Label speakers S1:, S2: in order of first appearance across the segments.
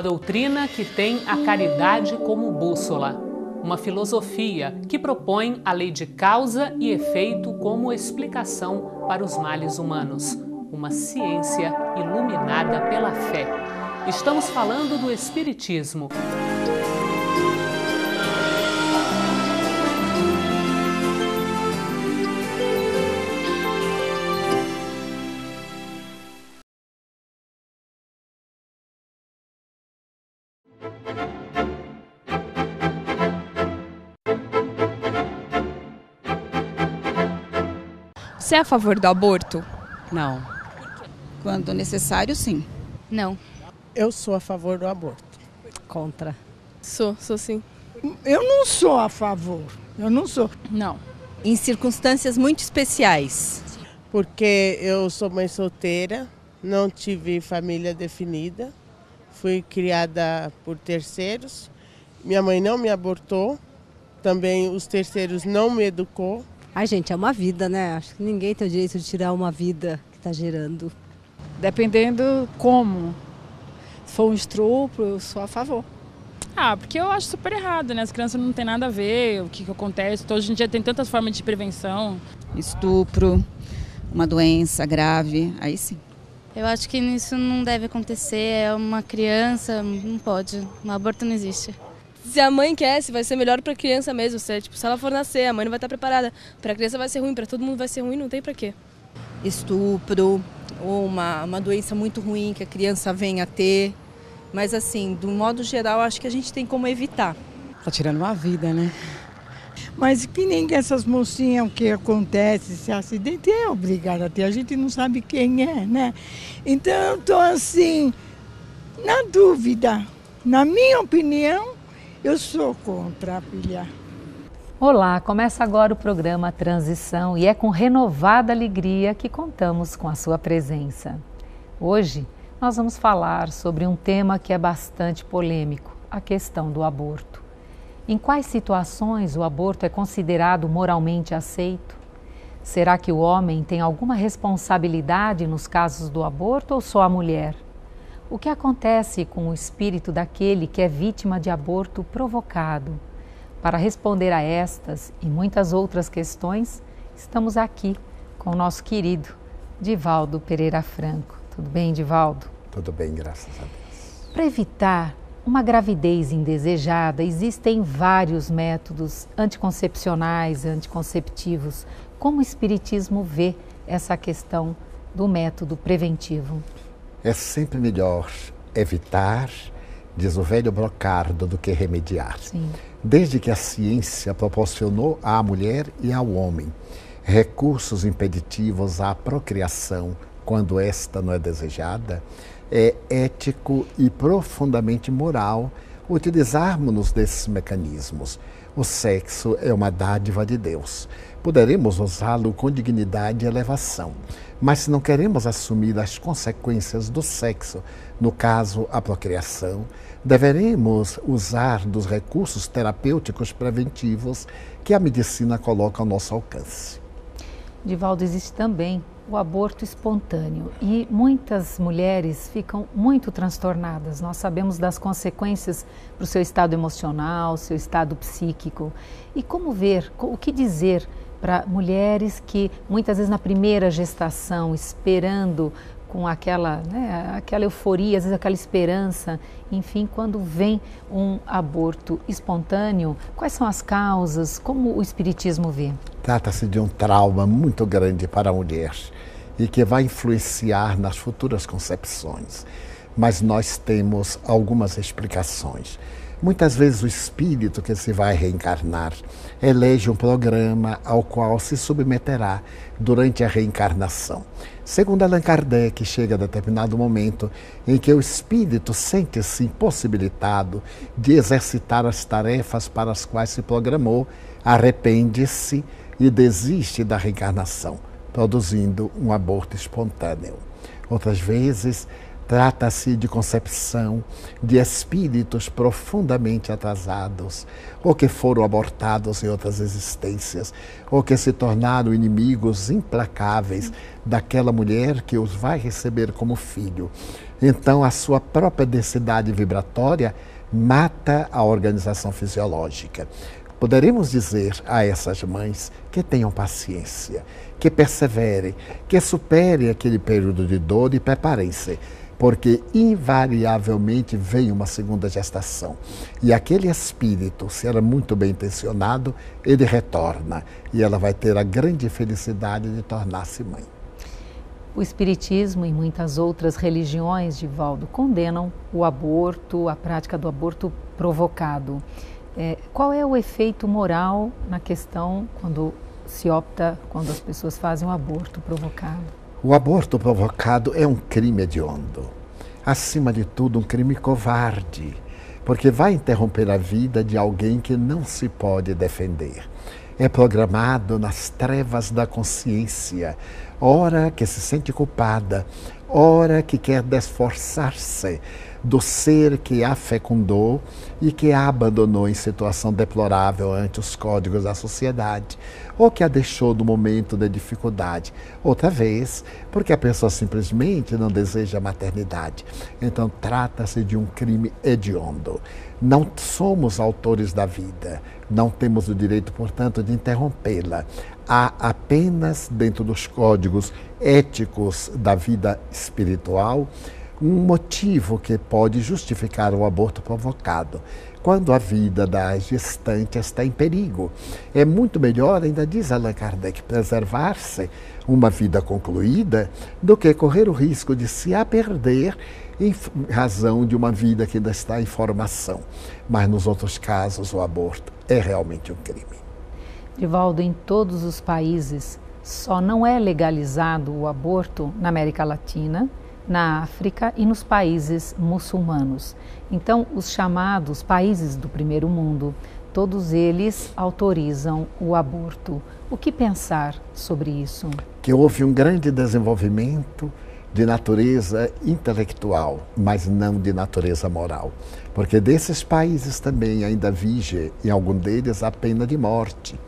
S1: Uma doutrina que tem a caridade como bússola. Uma filosofia que propõe a lei de causa e efeito como explicação para os males humanos. Uma ciência iluminada pela fé. Estamos falando do Espiritismo.
S2: Você é a favor do aborto?
S3: Não.
S4: Quando necessário, sim.
S5: Não.
S6: Eu sou a favor do aborto.
S3: Contra.
S2: Sou, sou sim.
S6: Eu não sou a favor. Eu não sou.
S2: Não.
S3: Em circunstâncias muito especiais.
S6: Porque eu sou mãe solteira, não tive família definida, fui criada por terceiros. Minha mãe não me abortou, também os terceiros não me educou.
S3: Ai, gente, é uma vida, né? Acho que ninguém tem o direito de tirar uma vida que está gerando.
S7: Dependendo como. Se for um estupro, eu sou a favor.
S2: Ah, porque eu acho super errado, né? As crianças não têm nada a ver, o que, que acontece. Então, hoje em dia tem tantas formas de prevenção.
S4: Estupro, uma doença grave, aí sim.
S5: Eu acho que isso não deve acontecer. É uma criança, não pode. Um aborto não existe.
S2: Se a mãe quer, se vai ser melhor para a criança mesmo. Se, tipo, se ela for nascer, a mãe não vai estar preparada. Para a criança vai ser ruim, para todo mundo vai ser ruim, não tem para quê.
S3: Estupro ou uma, uma doença muito ruim que a criança venha a ter. Mas assim, do modo geral, acho que a gente tem como evitar.
S7: Tá tirando uma vida, né?
S6: Mas que nem essas mocinhas, o que acontece, se acidente, é obrigada a ter. A gente não sabe quem é, né? Então eu estou assim, na dúvida. Na minha opinião, eu sou contra a pilha.
S8: Olá, começa agora o programa Transição e é com renovada alegria que contamos com a sua presença. Hoje nós vamos falar sobre um tema que é bastante polêmico, a questão do aborto. Em quais situações o aborto é considerado moralmente aceito? Será que o homem tem alguma responsabilidade nos casos do aborto ou só a mulher? O que acontece com o espírito daquele que é vítima de aborto provocado? Para responder a estas e muitas outras questões, estamos aqui com o nosso querido Divaldo Pereira Franco. Tudo bem, Divaldo?
S9: Tudo bem, graças a Deus.
S8: Para evitar uma gravidez indesejada, existem vários métodos anticoncepcionais, anticonceptivos. Como o Espiritismo vê essa questão do método preventivo?
S9: É sempre melhor evitar, diz o velho brocardo, do que remediar.
S8: Sim.
S9: Desde que a ciência proporcionou à mulher e ao homem recursos impeditivos à procriação quando esta não é desejada, é ético e profundamente moral utilizarmos-nos desses mecanismos. O sexo é uma dádiva de Deus. Poderemos usá-lo com dignidade e elevação. Mas se não queremos assumir as consequências do sexo, no caso a procriação, deveremos usar dos recursos terapêuticos preventivos que a medicina coloca ao nosso alcance.
S8: Divaldo, existe também o aborto espontâneo e muitas mulheres ficam muito transtornadas. Nós sabemos das consequências para o seu estado emocional, seu estado psíquico. E como ver, o que dizer para mulheres que muitas vezes na primeira gestação, esperando com aquela, né, aquela euforia, às vezes aquela esperança, enfim, quando vem um aborto espontâneo, quais são as causas, como o Espiritismo vê?
S9: Trata-se de um trauma muito grande para a mulher e que vai influenciar nas futuras concepções. Mas nós temos algumas explicações. Muitas vezes o espírito que se vai reencarnar elege um programa ao qual se submeterá durante a reencarnação. Segundo Allan Kardec, chega a determinado momento em que o espírito sente-se impossibilitado de exercitar as tarefas para as quais se programou, arrepende-se e desiste da reencarnação, produzindo um aborto espontâneo. Outras vezes, Trata-se de concepção de espíritos profundamente atrasados, ou que foram abortados em outras existências, ou que se tornaram inimigos implacáveis daquela mulher que os vai receber como filho. Então, a sua própria densidade vibratória mata a organização fisiológica. Poderemos dizer a essas mães que tenham paciência, que perseverem, que superem aquele período de dor e preparem-se porque invariavelmente vem uma segunda gestação. E aquele espírito, se era muito bem intencionado, ele retorna e ela vai ter a grande felicidade de tornar-se mãe.
S8: O Espiritismo e muitas outras religiões, de Valdo, condenam o aborto, a prática do aborto provocado. É, qual é o efeito moral na questão quando se opta, quando as pessoas fazem um aborto provocado?
S9: O aborto provocado é um crime hediondo. Acima de tudo, um crime covarde, porque vai interromper a vida de alguém que não se pode defender. É programado nas trevas da consciência, ora que se sente culpada, ora que quer desforçar-se do ser que a fecundou e que a abandonou em situação deplorável ante os códigos da sociedade, ou que a deixou no momento de dificuldade. Outra vez, porque a pessoa simplesmente não deseja a maternidade. Então, trata-se de um crime hediondo. Não somos autores da vida, não temos o direito, portanto, de interrompê-la. Há apenas, dentro dos códigos éticos da vida espiritual, um motivo que pode justificar o aborto provocado. Quando a vida da gestante está em perigo. É muito melhor, ainda diz Allan Kardec, preservar-se uma vida concluída do que correr o risco de se a perder em razão de uma vida que ainda está em formação. Mas nos outros casos, o aborto é realmente um crime.
S8: Divaldo, em todos os países, só não é legalizado o aborto na América Latina na África e nos países muçulmanos. Então, os chamados países do primeiro mundo, todos eles autorizam o aborto. O que pensar sobre isso?
S9: Que houve um grande desenvolvimento de natureza intelectual, mas não de natureza moral. Porque desses países também ainda vige, em algum deles, a pena de morte.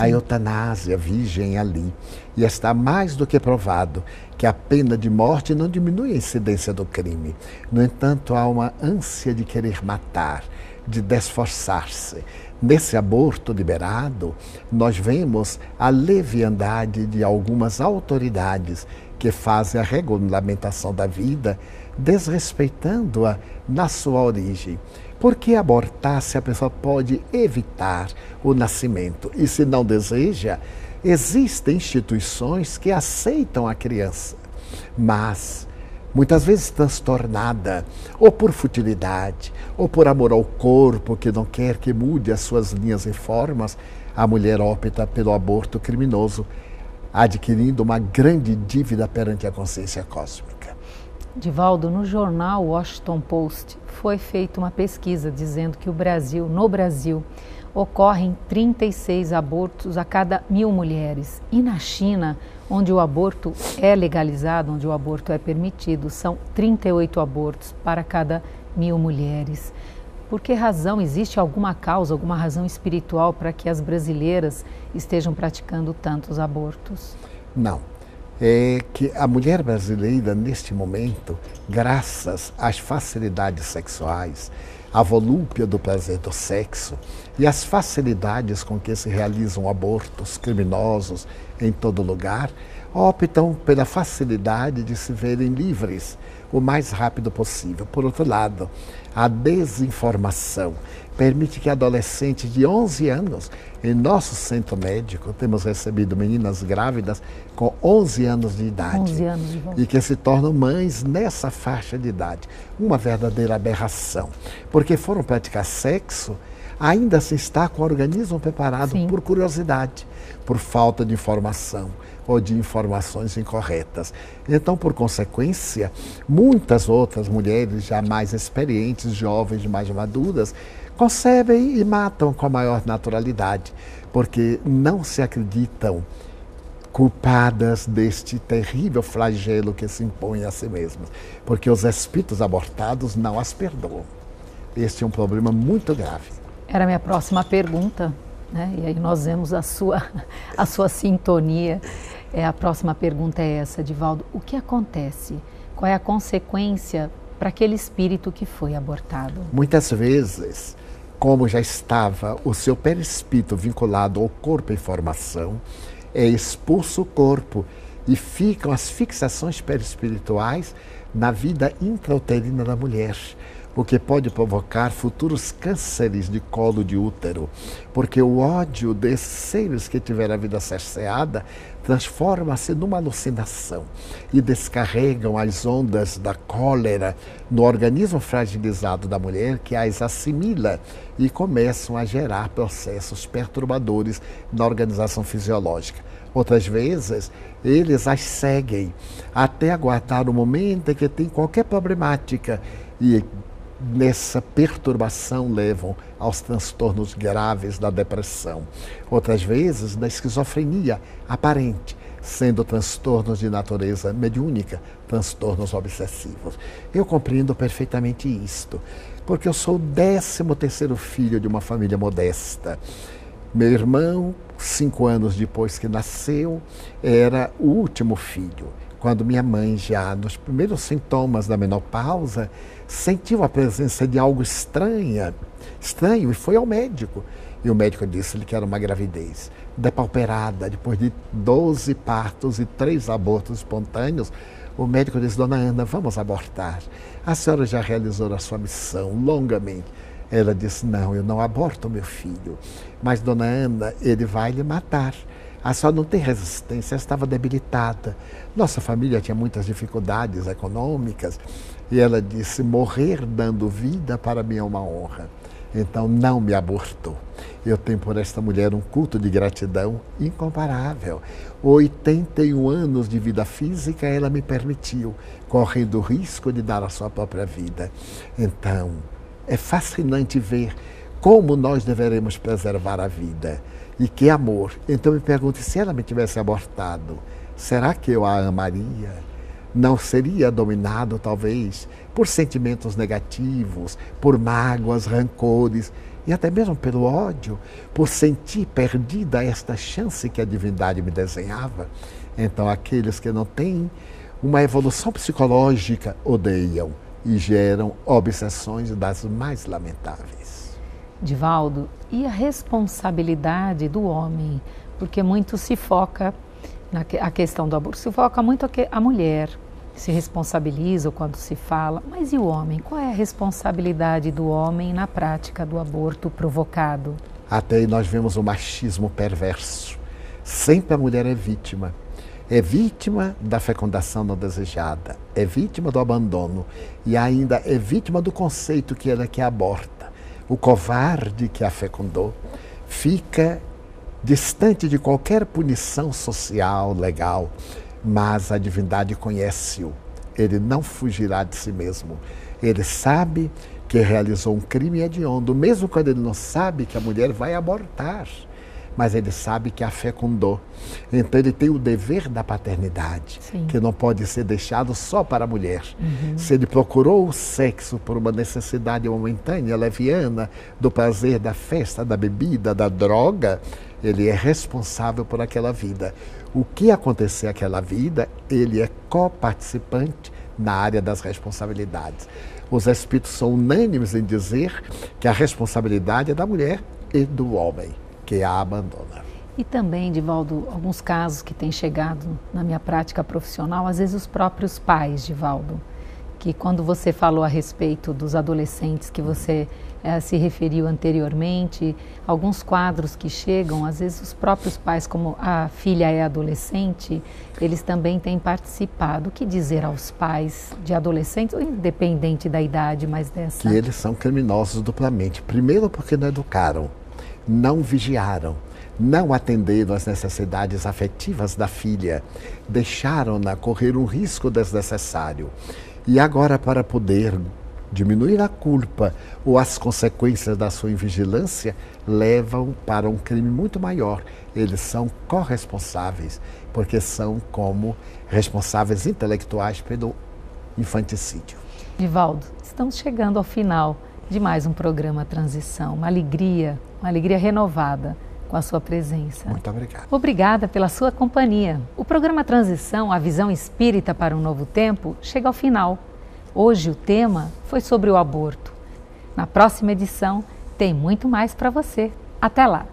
S9: A eutanásia vigem ali. E está mais do que provado que a pena de morte não diminui a incidência do crime. No entanto, há uma ânsia de querer matar, de desforçar-se. Nesse aborto liberado, nós vemos a leviandade de algumas autoridades que fazem a regulamentação da vida, desrespeitando-a na sua origem. Por que abortar se a pessoa pode evitar o nascimento? E se não deseja, Existem instituições que aceitam a criança, mas muitas vezes transtornada, ou por futilidade, ou por amor ao corpo, que não quer que mude as suas linhas e formas, a mulher opta pelo aborto criminoso, adquirindo uma grande dívida perante a consciência cósmica.
S8: Divaldo, no jornal Washington Post foi feita uma pesquisa dizendo que o Brasil, no Brasil, ocorrem 36 abortos a cada mil mulheres. E na China, onde o aborto é legalizado, onde o aborto é permitido, são 38 abortos para cada mil mulheres. Por que razão? Existe alguma causa, alguma razão espiritual para que as brasileiras estejam praticando tantos abortos?
S9: Não. É que a mulher brasileira, neste momento, graças às facilidades sexuais, à volúpia do prazer do sexo, e as facilidades com que se realizam abortos criminosos em todo lugar, optam pela facilidade de se verem livres o mais rápido possível. Por outro lado, a desinformação permite que adolescentes de 11 anos, em nosso centro médico, temos recebido meninas grávidas com 11 anos de idade
S8: 11 anos
S9: e que se tornam mães nessa faixa de idade. Uma verdadeira aberração, porque foram praticar sexo ainda se está com o organismo preparado Sim. por curiosidade, por falta de informação ou de informações incorretas. Então, por consequência, muitas outras mulheres já mais experientes, jovens, mais maduras, concebem e matam com a maior naturalidade, porque não se acreditam culpadas deste terrível flagelo que se impõe a si mesmas, porque os espíritos abortados não as perdoam. Este é um problema muito grave.
S8: Era a minha próxima pergunta, né? e aí nós vemos a sua, a sua sintonia. É, a próxima pergunta é essa, Divaldo: o que acontece? Qual é a consequência para aquele espírito que foi abortado?
S9: Muitas vezes, como já estava o seu perispírito vinculado ao corpo em formação, é expulso o corpo e ficam as fixações perispirituais na vida intrauterina da mulher o que pode provocar futuros cânceres de colo de útero, porque o ódio desses seres que tiveram a vida cerceada transforma-se numa alucinação e descarregam as ondas da cólera no organismo fragilizado da mulher que as assimila e começam a gerar processos perturbadores na organização fisiológica. Outras vezes, eles as seguem até aguardar o momento em que tem qualquer problemática e nessa perturbação levam aos transtornos graves da depressão. Outras vezes, da esquizofrenia aparente, sendo transtornos de natureza mediúnica, transtornos obsessivos. Eu compreendo perfeitamente isto, porque eu sou o décimo terceiro filho de uma família modesta. Meu irmão, cinco anos depois que nasceu, era o último filho. Quando minha mãe, já nos primeiros sintomas da menopausa, sentiu a presença de algo estranha, estranho e foi ao médico. E o médico disse-lhe que era uma gravidez depauperada, depois de 12 partos e três abortos espontâneos. O médico disse: Dona Ana, vamos abortar. A senhora já realizou a sua missão longamente. Ela disse: Não, eu não aborto meu filho. Mas, Dona Ana, ele vai lhe matar. A senhora não tem resistência, estava debilitada. Nossa família tinha muitas dificuldades econômicas. E ela disse: morrer dando vida para mim é uma honra. Então não me abortou. Eu tenho por esta mulher um culto de gratidão incomparável. 81 anos de vida física ela me permitiu, correndo o risco de dar a sua própria vida. Então, é fascinante ver como nós deveremos preservar a vida. E que amor. Então me pergunto, se ela me tivesse abortado, será que eu a amaria? não seria dominado, talvez, por sentimentos negativos, por mágoas, rancores e até mesmo pelo ódio, por sentir perdida esta chance que a divindade me desenhava. Então, aqueles que não têm uma evolução psicológica odeiam e geram obsessões das mais lamentáveis.
S8: Divaldo, e a responsabilidade do homem? Porque muito se foca na a questão do aborto, se foca muito a mulher, se responsabiliza quando se fala, mas e o homem? Qual é a responsabilidade do homem na prática do aborto provocado?
S9: Até aí nós vemos o machismo perverso. Sempre a mulher é vítima. É vítima da fecundação não desejada, é vítima do abandono e ainda é vítima do conceito que ela que aborta. O covarde que a fecundou fica distante de qualquer punição social, legal, mas a divindade conhece-o. Ele não fugirá de si mesmo. Ele sabe que realizou um crime hediondo, mesmo quando ele não sabe que a mulher vai abortar, mas ele sabe que a fecundou. Então ele tem o dever da paternidade, Sim. que não pode ser deixado só para a mulher. Uhum. Se ele procurou o sexo por uma necessidade momentânea, leviana, do prazer da festa, da bebida, da droga, ele é responsável por aquela vida. O que acontecer aquela vida, ele é coparticipante na área das responsabilidades. Os espíritos são unânimes em dizer que a responsabilidade é da mulher e do homem, que a abandona.
S8: E também, Divaldo, alguns casos que têm chegado na minha prática profissional, às vezes os próprios pais, Divaldo, que quando você falou a respeito dos adolescentes que você é, se referiu anteriormente, alguns quadros que chegam, às vezes os próprios pais, como a filha é adolescente, eles também têm participado. O que dizer aos pais de adolescentes, independente da idade, mas dessa?
S9: Que eles são criminosos duplamente. Primeiro porque não educaram, não vigiaram, não atenderam às necessidades afetivas da filha, deixaram-na correr um risco desnecessário. E agora, para poder diminuir a culpa ou as consequências da sua invigilância levam para um crime muito maior. Eles são corresponsáveis, porque são como responsáveis intelectuais pelo infanticídio.
S8: Divaldo, estamos chegando ao final de mais um programa Transição. Uma alegria, uma alegria renovada com a sua presença.
S9: Muito obrigado.
S8: Obrigada pela sua companhia. O programa Transição, a visão espírita para um novo tempo, chega ao final. Hoje o tema foi sobre o aborto. Na próxima edição tem muito mais para você. Até lá!